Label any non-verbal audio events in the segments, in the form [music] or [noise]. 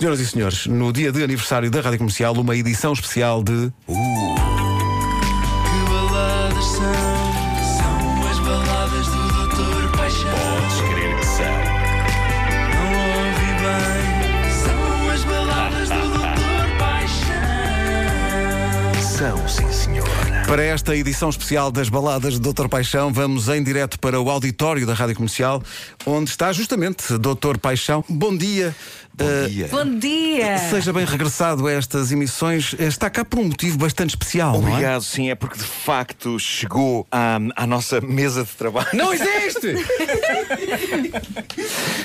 Senhoras e senhores, no dia de aniversário da Rádio Comercial, uma edição especial de. Que Para esta edição especial das baladas de Dr. Paixão, vamos em direto para o auditório da Rádio Comercial, onde está justamente Dr. Paixão. Bom dia. Bom Uh, dia. Bom dia! Seja bem regressado a estas emissões. Está cá por um motivo bastante especial, não é? Obrigado, sim, é porque de facto chegou à, à nossa mesa de trabalho. Não existe! [laughs]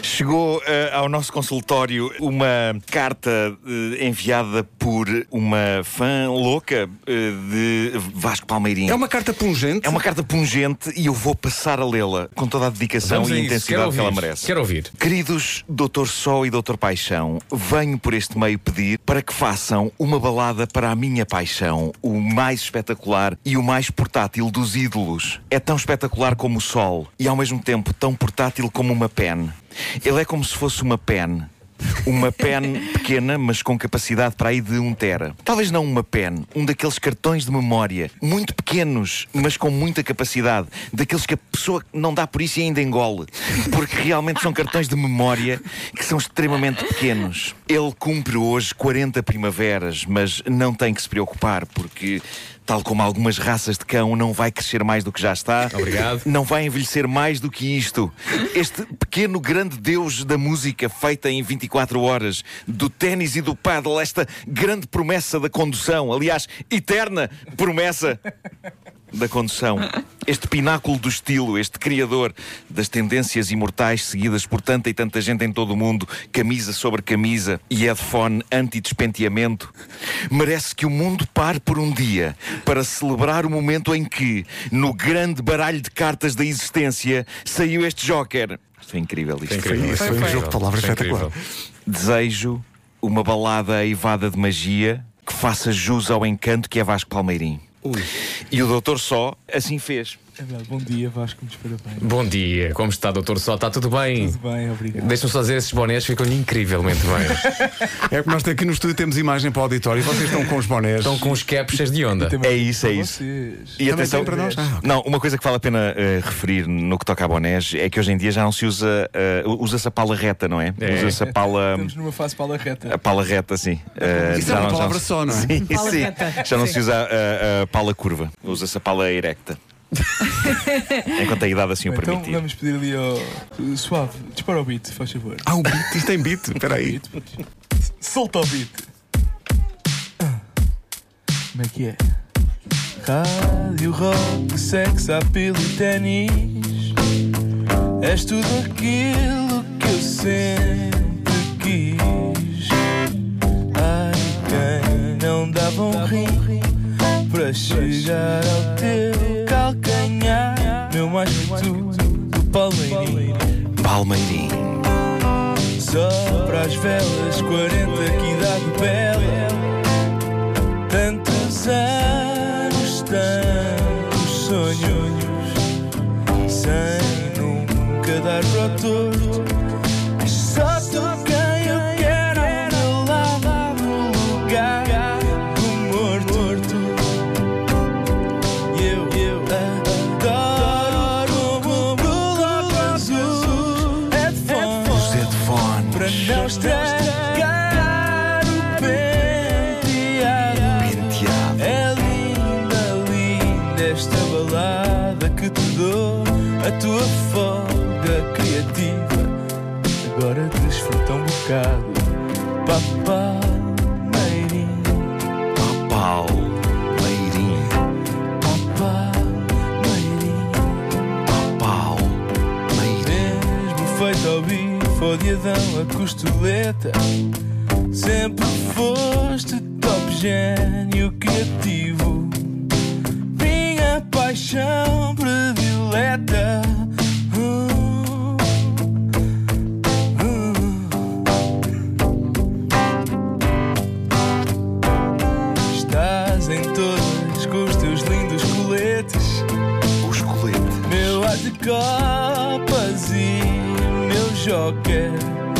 Chegou eh, ao nosso consultório uma carta eh, enviada por uma fã louca eh, de Vasco Palmeirinho. É uma carta pungente. É uma carta pungente e eu vou passar a lê-la com toda a dedicação Vamos a e isso. intensidade que ela merece. Quero ouvir. Queridos Doutor Sol e Doutor Paixão, venho por este meio pedir para que façam uma balada para a minha paixão, o mais espetacular e o mais portátil dos ídolos. É tão espetacular como o Sol e ao mesmo tempo tão portátil como uma pen. Ele é como se fosse uma pen. Uma pen pequena, mas com capacidade para aí de um tera. Talvez não uma pen, um daqueles cartões de memória, muito pequenos, mas com muita capacidade. Daqueles que a pessoa não dá por isso e ainda engole. Porque realmente são cartões de memória que são extremamente pequenos. Ele cumpre hoje 40 primaveras, mas não tem que se preocupar, porque. Tal como algumas raças de cão, não vai crescer mais do que já está. Obrigado. Não vai envelhecer mais do que isto. Este pequeno grande deus da música feita em 24 horas, do ténis e do paddle, esta grande promessa da condução, aliás, eterna promessa da condução. Este pináculo do estilo, este criador das tendências imortais seguidas por tanta e tanta gente em todo o mundo, camisa sobre camisa e headphone anti-despenteamento, merece que o mundo pare por um dia para celebrar o momento em que, no grande baralho de cartas da existência, saiu este Joker. Isto foi incrível. Isto É foi incrível. Isso foi um incrível. jogo de palavras Foi espetacular. Desejo uma balada aivada de magia que faça jus ao encanto que é Vasco Palmeirim. E o doutor só assim fez. É bom dia, Vasco, muitos parabéns. Bom dia, como está, doutor Sol? Está tudo bem? Tudo bem, obrigado. Deixa-me só dizer, esses bonés ficam incrivelmente bem. [laughs] É que nós aqui no estúdio temos imagem para o auditório e vocês estão com os bonés. Estão com os caps cheios de onda. É isso, é isso. vocês. E Também atenção, para nós? Ah, ok. não, uma coisa que vale a pena eh, referir no que toca a bonés é que hoje em dia já não se usa, eh, usa-se a pala reta, não é? É. Usa-se a pala, [laughs] Estamos numa fase pala reta. a pala reta, sim. Eh, Isso é já uma não- já palavra se- só, não é? [laughs] Sim, Pala sim. reta, Já não sim. se usa a, a pala curva, usa-se a pala erecta. [laughs] Enquanto a idade assim o então permitir. vamos pedir ali ao. Suave, dispara o beat, faz favor. Ah, o beat, isto tem beat. Espera aí. Solta o beat. Ah. Como é que é? Rádio, rock, sexo, apelo e ténis. És tudo aquilo que eu sempre quis. Ai, quem não dava um rim para chegar ao teu. Tudo do Palmeirinho. Palmeirim. Só para as velas, 40 que idade bela. Tantos anos, tantos sonhos, sem nunca dar para o para não estragar o penteado. Penteado. É linda, linda esta balada que te dou, a tua folga criativa. Agora desfruta um bocado, papameirinho, Palmeirim. papameirinho. Palmeirim. Mesmo feito ao bife, ao diadão, a costeleta Sempre foste top gênio criativo Minha paixão predileta Uh, uh. Estás em todas com os teus lindos coletes O escolete. meu ar de copas e meu joker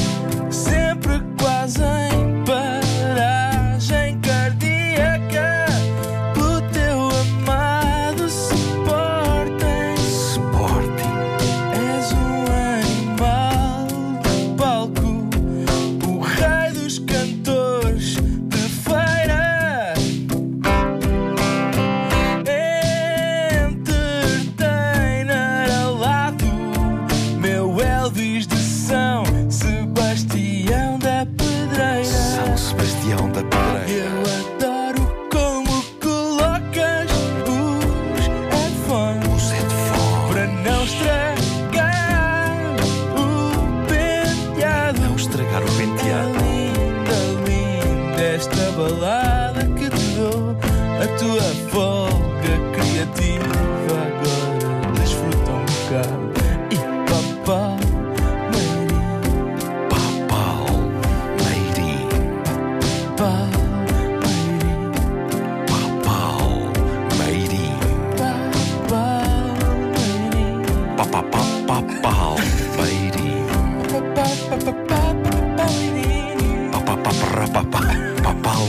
Sebastião da Pedreira.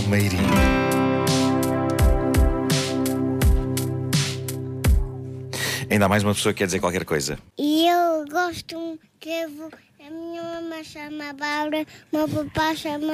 Meirim. Ainda mais uma pessoa que quer dizer qualquer coisa. E eu gosto eu vou- a minha mamãe chama Bárbara, o meu papá chama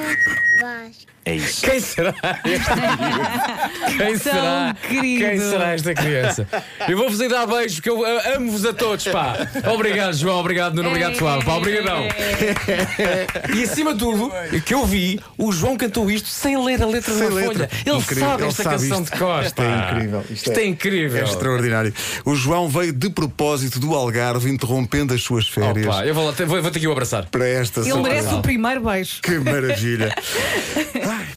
Vasco. É isso. Quem será este [laughs] miúdo? Quem será? querido. Quem será esta criança? Eu vou-vos aí dar beijos, porque eu amo-vos a todos, pá. Obrigado, João, obrigado, Nuno, obrigado, Flávio. Pá, obrigadão. [laughs] E acima de tudo, que eu vi, o João cantou isto sem ler a letra Sem da letra. folha. Ele Incrível, sabe ele esta sabe canção isto. de Costa. Isto é incrível. Isto Isto é- é incrível. É extraordinário. O João veio de propósito do Algarve, interrompendo as suas férias Opa, eu vou, lá, vou, vou ter que o abraçar. para esta Ele merece o primeiro beijo. Que maravilha! Ai, [laughs]